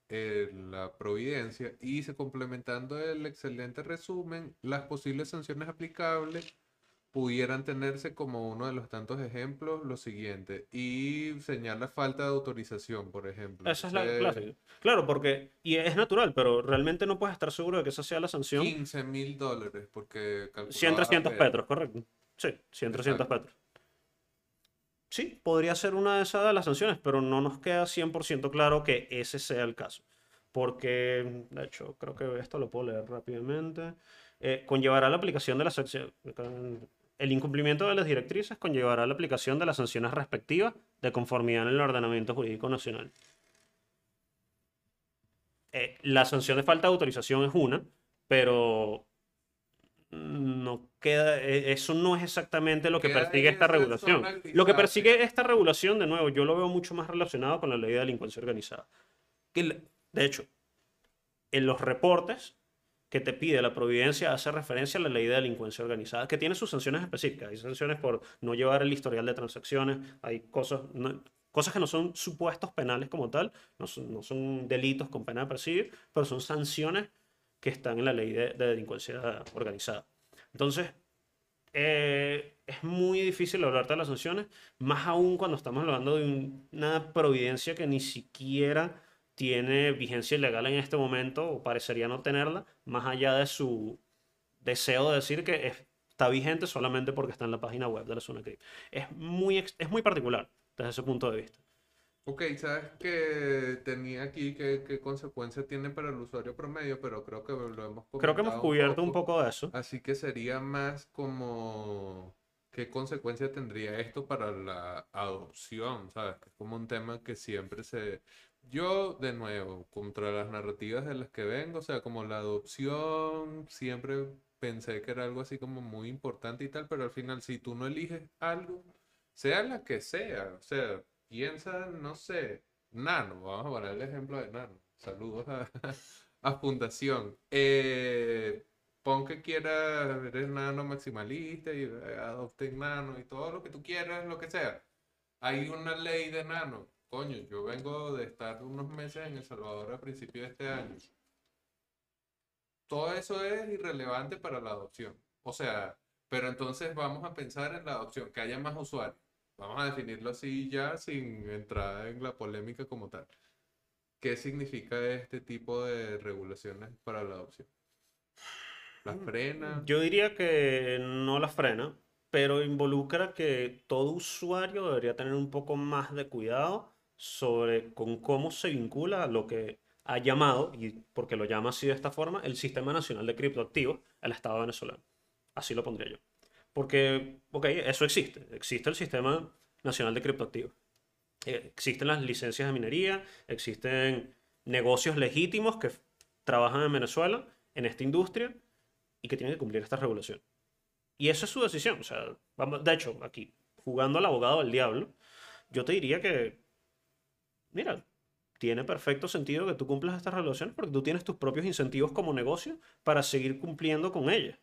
eh, la providencia, y se complementando el excelente resumen, las posibles sanciones aplicables pudieran tenerse como uno de los tantos ejemplos lo siguiente, y señala falta de autorización, por ejemplo. esa es la clásica. Claro, porque, y es natural, pero realmente no puedes estar seguro de que esa sea la sanción. 15 mil dólares, porque 100, calculaba 300 que- petros, correcto. Sí, 100, 300 Exacto. petros. Sí, podría ser una de esas de las sanciones, pero no nos queda 100% claro que ese sea el caso. Porque, de hecho, creo que esto lo puedo leer rápidamente. Eh, conllevará la aplicación de las sanciones. El incumplimiento de las directrices conllevará la aplicación de las sanciones respectivas de conformidad en el ordenamiento jurídico nacional. Eh, la sanción de falta de autorización es una, pero no queda, e- eso no es exactamente lo que persigue esta regulación. Lo que persigue esta regulación, de nuevo, yo lo veo mucho más relacionado con la ley de delincuencia organizada. Que, de hecho, en los reportes que te pide la providencia hace referencia a la ley de delincuencia organizada, que tiene sus sanciones específicas. Hay sanciones por no llevar el historial de transacciones, hay cosas, no- cosas que no son supuestos penales como tal, no son, no son delitos con pena de perseguir, pero son sanciones que están en la ley de, de delincuencia organizada. Entonces, eh, es muy difícil hablarte de las sanciones, más aún cuando estamos hablando de un- una providencia que ni siquiera tiene vigencia legal en este momento, o parecería no tenerla, más allá de su deseo de decir que es- está vigente solamente porque está en la página web de la zona cripto. Es muy, es muy particular desde ese punto de vista. Ok, sabes que tenía aquí qué, qué consecuencia tiene para el usuario promedio, pero creo que lo hemos Creo que hemos cubierto un poco de eso. Así que sería más como qué consecuencia tendría esto para la adopción, ¿sabes? Que es como un tema que siempre se... Yo, de nuevo, contra las narrativas de las que vengo, o sea, como la adopción, siempre pensé que era algo así como muy importante y tal, pero al final si tú no eliges algo, sea la que sea, o sea, piensa, no sé, Nano, vamos a poner el ejemplo de Nano. Saludos [LAUGHS] a, Fundación. Eh, pon que quieras, eres nano maximalista y eh, adopten nano y todo lo que tú quieras, lo que sea. Hay una ley de nano. Coño, yo vengo de estar unos meses en El Salvador a principios de este año. Todo eso es irrelevante para la adopción. O sea, pero entonces vamos a pensar en la adopción, que haya más usuarios. Vamos a definirlo así ya sin entrar en la polémica como tal. ¿Qué significa este tipo de regulaciones para la adopción? ¿Las Mm, frena? Yo diría que no la frena, pero involucra que todo usuario debería tener un poco más de cuidado sobre con cómo se vincula a lo que ha llamado, y porque lo llama así de esta forma, el Sistema Nacional de Criptoactivos, el Estado venezolano. Así lo pondría yo. Porque, ok, eso existe. Existe el Sistema Nacional de Criptoactivos. Eh, Existen las licencias de minería, existen negocios legítimos que trabajan en Venezuela, en esta industria, y que tienen que cumplir esta regulación. Y esa es su decisión. O sea, vamos, de hecho, aquí, jugando al abogado del diablo, yo te diría que, mira, tiene perfecto sentido que tú cumplas estas regulaciones porque tú tienes tus propios incentivos como negocio para seguir cumpliendo con ellas.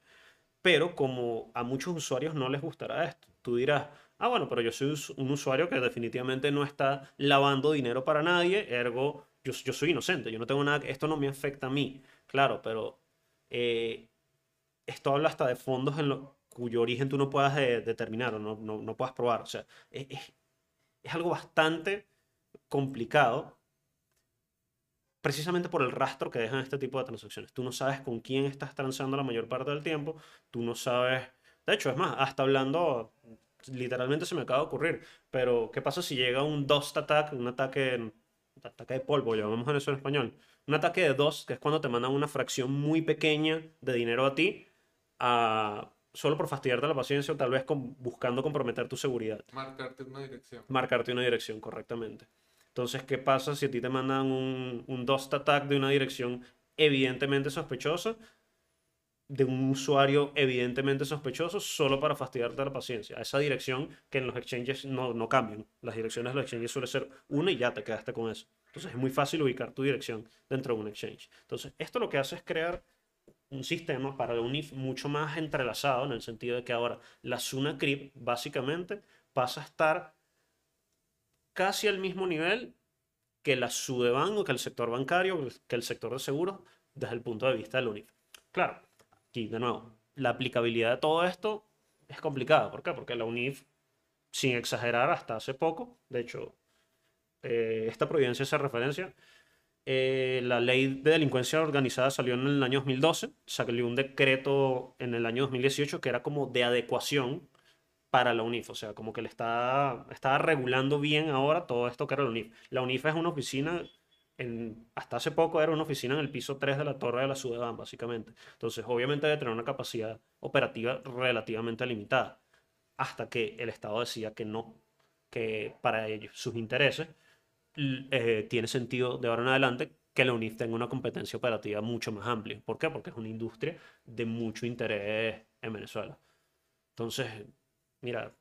Pero como a muchos usuarios no les gustará esto, tú dirás, ah, bueno, pero yo soy un usuario que definitivamente no está lavando dinero para nadie, ergo, yo, soy inocente, yo no tengo nada, esto no me afecta a mí. Claro, pero eh, esto habla hasta de fondos en lo, cuyo origen tú no puedas eh, determinar o no, no, no puedas probar. O sea, es, es- es algo bastante complicado precisamente por el rastro que dejan este tipo de transacciones. Tú no sabes con quién estás transando la mayor parte del tiempo, tú no sabes... De hecho, es más, hasta hablando, literalmente se me acaba de ocurrir, pero ¿qué pasa si llega un dust attack, un ataque, ataque de polvo, llamamos en eso en español? Un ataque de dust, que es cuando te mandan una fracción muy pequeña de dinero a ti, a, solo por fastidiarte la paciencia o tal vez con- buscando comprometer tu seguridad Marcarte una dirección. marcarte una dirección correctamente. Entonces, ¿qué pasa si a ti te mandan un, un dust attack de una dirección evidentemente sospechosa, de un usuario evidentemente sospechoso, solo para fastidiarte la paciencia? A esa dirección que en los exchanges no, no cambian. Las direcciones de los exchanges suele ser una y ya te quedaste con eso. Entonces, es muy fácil ubicar tu dirección dentro de un exchange. Entonces, esto lo que hace es crear un sistema para un IF mucho más entrelazado en el sentido de que ahora la Suna Crypt básicamente pasa a estar casi al mismo nivel que la Sudeban o que el sector bancario, que el sector de seguros, desde el punto de vista del UNIF. Claro, aquí de nuevo, la aplicabilidad de todo esto es complicada. ¿Por qué? Porque la UNIF, sin exagerar, hasta hace poco, de hecho, eh, esta providencia hace referencia, eh, la ley de delincuencia organizada salió en el año 2012, salió un decreto en el año 2018 que era como de adecuación para la UNIF, o sea, como que le está, estaba regulando bien ahora todo esto que era la UNIF. La UNIF es una oficina, en, hasta hace poco era una oficina en el piso 3 de la torre de la Sudeban, básicamente. Entonces, obviamente debe tener una capacidad operativa relativamente limitada, hasta que el Estado decía que no, que para ellos, sus intereses, eh, tiene sentido de ahora en adelante que la UNIF tenga una competencia operativa mucho más amplia. ¿Por qué? Porque es una industria de mucho interés en Venezuela. Entonces, mira,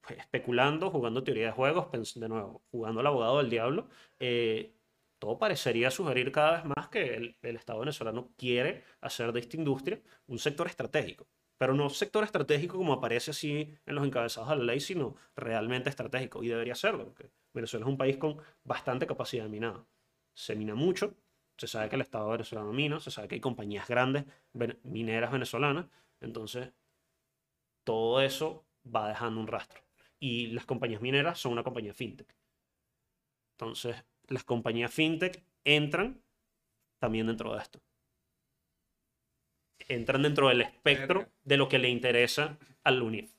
pues, especulando, jugando teoría de juegos, de nuevo, jugando al abogado del diablo, eh, todo parecería sugerir cada vez más que el, Estado venezolano quiere hacer de esta industria un sector estratégico. Pero no sector estratégico como aparece así en los encabezados de la ley, sino realmente estratégico. Y debería serlo, porque Venezuela es un país con bastante capacidad de minado. Se mina mucho, se sabe que el Estado venezolano mina, se sabe que hay compañías grandes mineras venezolanas. Entonces, todo eso va dejando un rastro. Y las compañías mineras son una compañía fintech. Entonces, las compañías fintech entran también dentro de esto. Entran dentro del espectro de lo que le interesa al UNIF.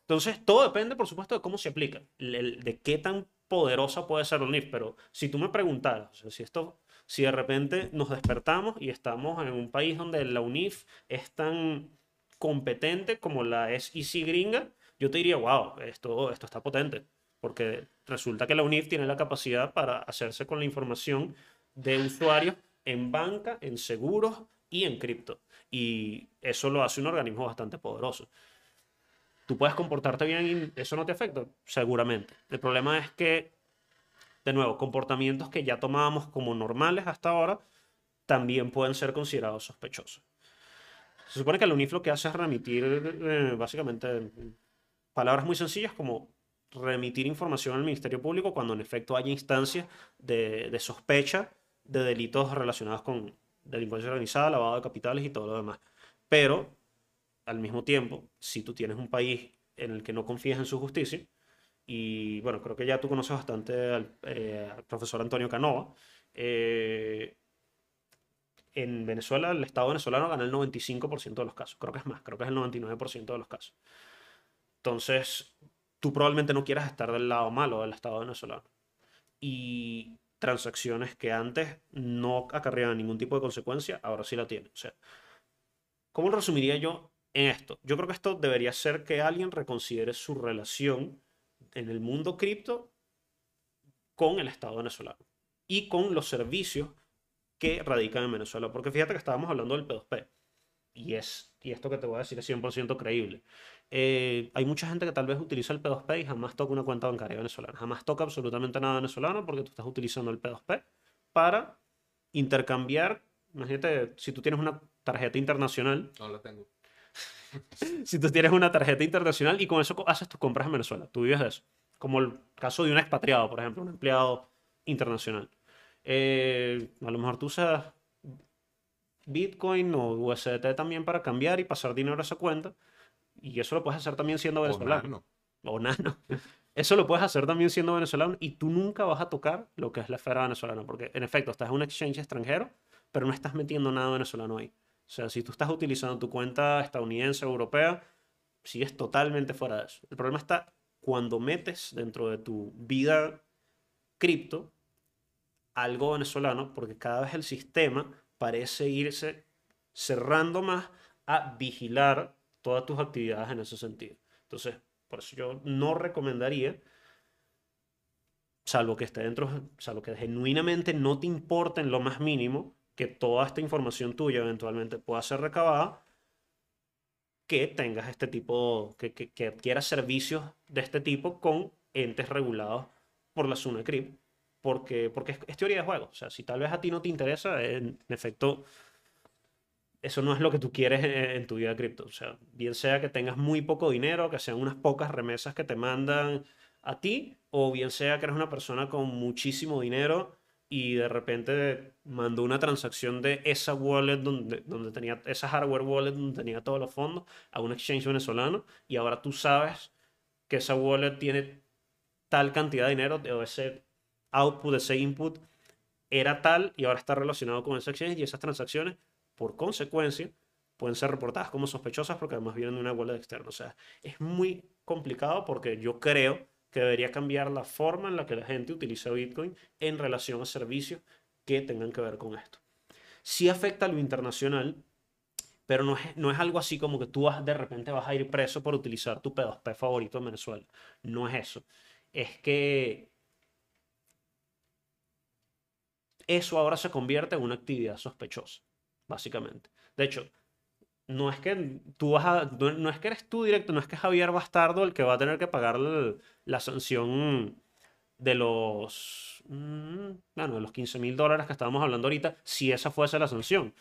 Entonces, todo depende, por supuesto, de cómo se aplica, de qué tan poderosa puede ser la UNIF. Pero si tú me preguntaras, o sea, si esto, si de repente nos despertamos y estamos en un país donde la UNIF es tan competente como la es Easy Gringa, yo te diría, wow, esto, esto está potente. Porque resulta que la UNIF tiene la capacidad para hacerse con la información de usuarios en banca, en seguros y en cripto. Y eso lo hace un organismo bastante poderoso. ¿Tú puedes comportarte bien y eso no te afecta? Seguramente. El problema es que, de nuevo, comportamientos que ya tomábamos como normales hasta ahora también pueden ser considerados sospechosos. Se supone que el UNIF lo que hace es remitir, eh, básicamente, palabras muy sencillas como remitir información al Ministerio Público cuando en efecto haya instancias de, de sospecha de delitos relacionados con delincuencia organizada, lavado de capitales y todo lo demás. Pero, al mismo tiempo, si tú tienes un país en el que no confías en su justicia y bueno, creo que ya tú conoces bastante al, eh, al profesor Antonio Canova. Eh, en Venezuela, el Estado venezolano gana el 95% de los casos. Creo que es más, creo que es el 99% de los casos. Entonces, tú probablemente no quieras estar del lado malo del Estado venezolano. Y transacciones que antes no acarreaban ningún tipo de consecuencia, ahora sí la tienen. O sea, ¿cómo resumiría yo en esto? Yo creo que esto debería ser que alguien reconsidere su relación en el mundo cripto con el Estado venezolano y con los servicios que radican en Venezuela. Porque fíjate que estábamos hablando del P2P. Y, es, y esto que te voy a decir es 100% creíble. Eh, hay mucha gente que tal vez utiliza el P2P y jamás toca una cuenta bancaria venezolana. Jamás toca absolutamente nada venezolano porque tú estás utilizando el P2P para intercambiar. Imagínate, si tú tienes una tarjeta internacional. No la tengo. [LAUGHS] si tú tienes una tarjeta internacional y con eso haces tus compras en Venezuela. Tú vives de eso. Como el caso de un expatriado, por ejemplo, un empleado internacional. Eh, a lo mejor tú usas Bitcoin o USDT también para cambiar y pasar dinero a esa cuenta. Y eso lo puedes hacer también siendo venezolano. O nano. [LAUGHS] Eso lo puedes hacer también siendo venezolano y tú nunca vas a tocar lo que es la esfera venezolana, porque en efecto estás en un exchange extranjero, pero no estás metiendo nada venezolano ahí. O sea, si tú estás utilizando tu cuenta estadounidense o europea, sigues totalmente fuera de eso. El problema está cuando metes dentro de tu vida cripto algo venezolano, porque cada vez el sistema parece irse cerrando más a vigilar todas tus actividades en ese sentido. Entonces, por eso yo no recomendaría, salvo que esté dentro, salvo que genuinamente no te importe en lo más mínimo que toda esta información tuya eventualmente pueda ser recabada, que tengas este tipo, que, que, adquieras servicios de este tipo con entes regulados por la SUNACRIP, porque, porque es, teoría de juego. O sea, si tal vez a ti no te interesa, en efecto, eso no es lo que tú quieres en, tu vida cripto. O sea, bien sea que tengas muy poco dinero, que sean unas pocas remesas que te mandan a ti, o bien sea que eres una persona con muchísimo dinero y de repente mandó una transacción de esa wallet donde, donde tenía, esa hardware wallet donde tenía todos los fondos a un exchange venezolano y ahora tú sabes que esa wallet tiene tal cantidad de dinero o ese output, ese input era tal y ahora está relacionado con ese exchange y esas transacciones por consecuencia, pueden ser reportadas como sospechosas porque además vienen de una wallet externa. O sea, es muy complicado porque yo creo que debería cambiar la forma en la que la gente utiliza Bitcoin en relación a servicios que tengan que ver con esto. Sí afecta a lo internacional, pero no es, no es algo así como que tú vas, de repente vas a ir preso por utilizar tu P2P favorito en Venezuela. No es eso. Es que eso ahora se convierte en una actividad sospechosa básicamente. De hecho, no es que tú vas a, no, es que eres tú directo, no es que Javier Bastardo el que va a tener que pagar la, sanción de los, mm, bueno, de los 15 mil dólares que estábamos hablando ahorita, si esa fuese la sanción,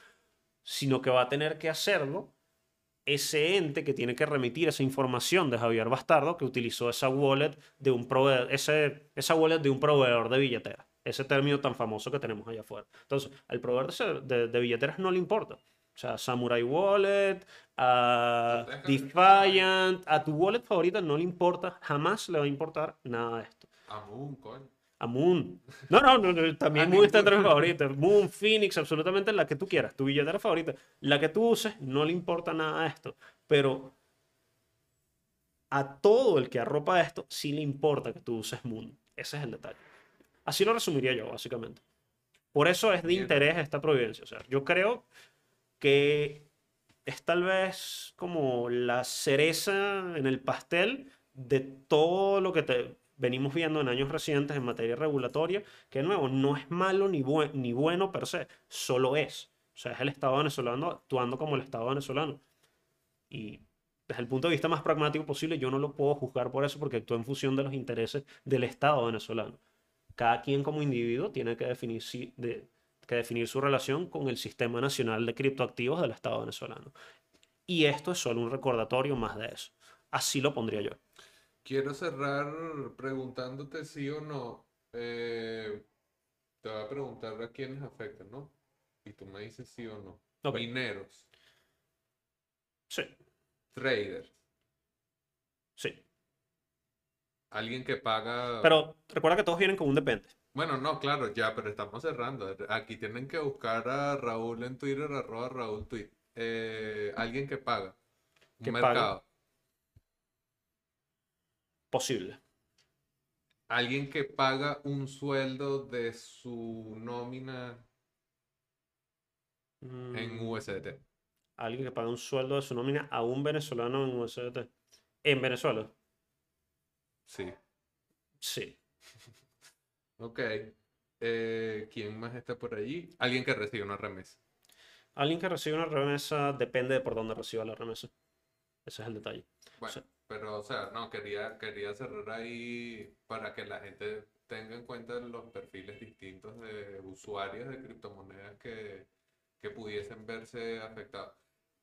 sino que va a tener que hacerlo ese ente que tiene que remitir esa información de Javier Bastardo que utilizó esa wallet de un proveedor, ese, esa wallet de un proveedor de billetera ese término tan famoso que tenemos allá afuera. Entonces, al proveedor de, de, billeteras no le importa. O sea, Samurai Wallet, a Defiant, a tu wallet favorita no le importa, jamás le va a importar nada de esto. A Moon, coño. A Moon. No, no, no, también Moon está entre mis favoritos. Moon, Phoenix, absolutamente la que tú quieras. Tu billetera favorita. La que tú uses, no le importa nada de esto. Pero a todo el que arropa esto, sí le importa que tú uses Moon. Ese es el detalle. Así lo resumiría yo, básicamente. Por eso es de interés esta providencia. O sea, yo creo que es tal vez como la cereza en el pastel de todo lo que te venimos viendo en años recientes en materia regulatoria, que de nuevo no es malo ni, ni bueno per se, solo es. O sea, es el Estado venezolano actuando como el Estado venezolano. Y desde el punto de vista más pragmático posible, yo no lo puedo juzgar por eso porque actúa en función de los intereses del Estado venezolano cada quien como individuo tiene que definir, que definir su relación con el Sistema Nacional de Criptoactivos del Estado venezolano. Y esto es solo un recordatorio más de eso. Así lo pondría yo. Quiero cerrar preguntándote sí o no. Eh, te voy a preguntar a quiénes afectan, ¿no? Y tú me dices sí o no. Mineros. Sí. Traders. Sí. Alguien que paga. Pero recuerda que todos vienen con un depende. Bueno, no, claro, ya, pero estamos cerrando. Aquí tienen que buscar a Raúl en Twitter, arroba Raúl Tweet. Eh, alguien que paga. Un Que mercado. Posible. Alguien que paga un sueldo de su nómina en Mm, USDT. Alguien que paga un sueldo de su nómina a un venezolano en USDT. En Venezuela. Sí. Sí. Ok. Eh, ¿quién más está por allí? Alguien que recibe una remesa. Alguien que recibe una remesa depende de por dónde reciba la remesa. Ese es el detalle. Bueno, pero, o sea, no, quería, quería cerrar ahí para que la gente tenga en cuenta los perfiles distintos de usuarios de criptomonedas que, que pudiesen verse afectados.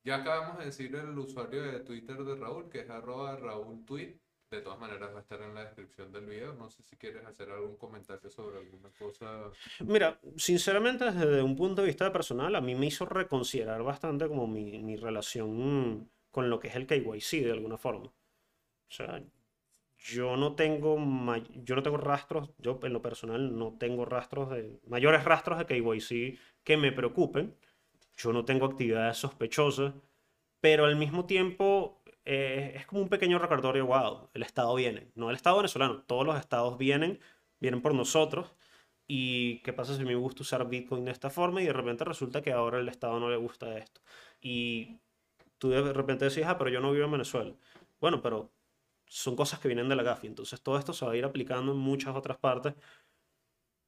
Ya acabamos de decir el usuario de Twitter de Raúl, que es arroba Raúl Tweet. De todas maneras va a estar en la descripción del video. No sé si quieres hacer algún comentario sobre alguna cosa. Mira, sinceramente, desde un punto de vista personal, a mí me hizo reconsiderar bastante como mi, mi relación con lo que es el KYC de alguna forma. O sea, yo no tengo, yo no tengo rastros, yo en lo personal no tengo rastros de, mayores rastros de KYC que me preocupen. Yo no tengo actividades sospechosas, pero al mismo tiempo eh, es como un pequeño recordatorio, wow, el Estado viene, no el Estado venezolano, todos los estados vienen, vienen por nosotros. ¿Y qué pasa si me gusta usar Bitcoin de esta forma y de repente resulta que ahora el Estado no le gusta esto? Y tú de repente decís, ah, pero yo no vivo en Venezuela. Bueno, pero son cosas que vienen de la GAFI, entonces todo esto se va a ir aplicando en muchas otras partes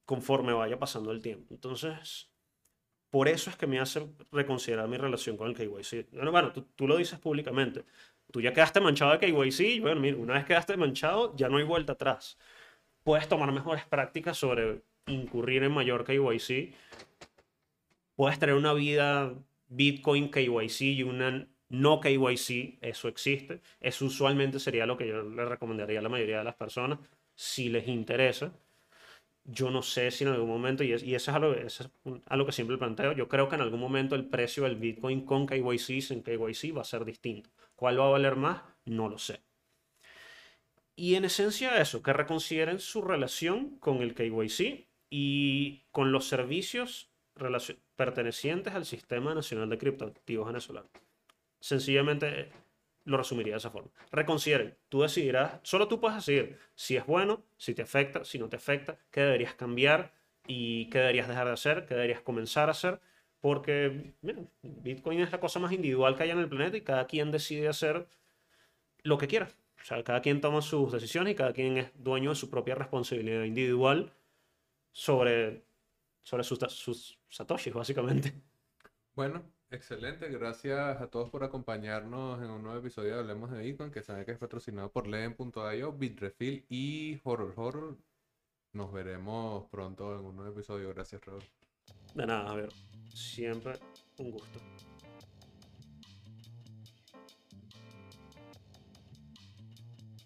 conforme vaya pasando el tiempo. Entonces, por eso es que me hace reconsiderar mi relación con el KYC. Bueno, bueno, tú, tú lo dices públicamente. Tú ya quedaste manchado de KYC, bueno, mira, una vez quedaste manchado, ya no hay vuelta atrás. Puedes tomar mejores prácticas sobre incurrir en mayor KYC. Puedes tener una vida Bitcoin KYC y una no KYC, eso existe. Eso usualmente sería lo que yo le recomendaría a la mayoría de las personas, si les interesa. Yo no sé si en algún momento, y, es- y eso es algo, eso que siempre planteo, yo creo que en algún momento el precio del Bitcoin con KYC sin KYC va a ser distinto. ¿Cuál va a valer más? No lo sé. Y en esencia eso, que reconsideren su relación con el KYC y con los servicios pertenecientes al Sistema Nacional de Criptoactivos venezolano. Sencillamente lo resumiría de esa forma. Reconsideren, tú decidirás, solo tú puedes decidir si es bueno, si te afecta, si no te afecta, qué deberías cambiar y qué deberías dejar de hacer, qué deberías comenzar a hacer, porque Bitcoin es la cosa más individual que hay en el planeta y cada quien decide hacer lo que quiera. O sea, cada quien toma sus decisiones y cada quien es dueño de su propia responsabilidad individual sobre, sobre sus satoshis, básicamente. Bueno, excelente. Gracias a todos por acompañarnos en un nuevo episodio de Hablemos de Bitcoin, que saben que es patrocinado por Leen.io, Bitrefill y Horror Horror. Nos veremos pronto en un nuevo episodio. Gracias, Raúl. De nada, a ver, siempre un gusto.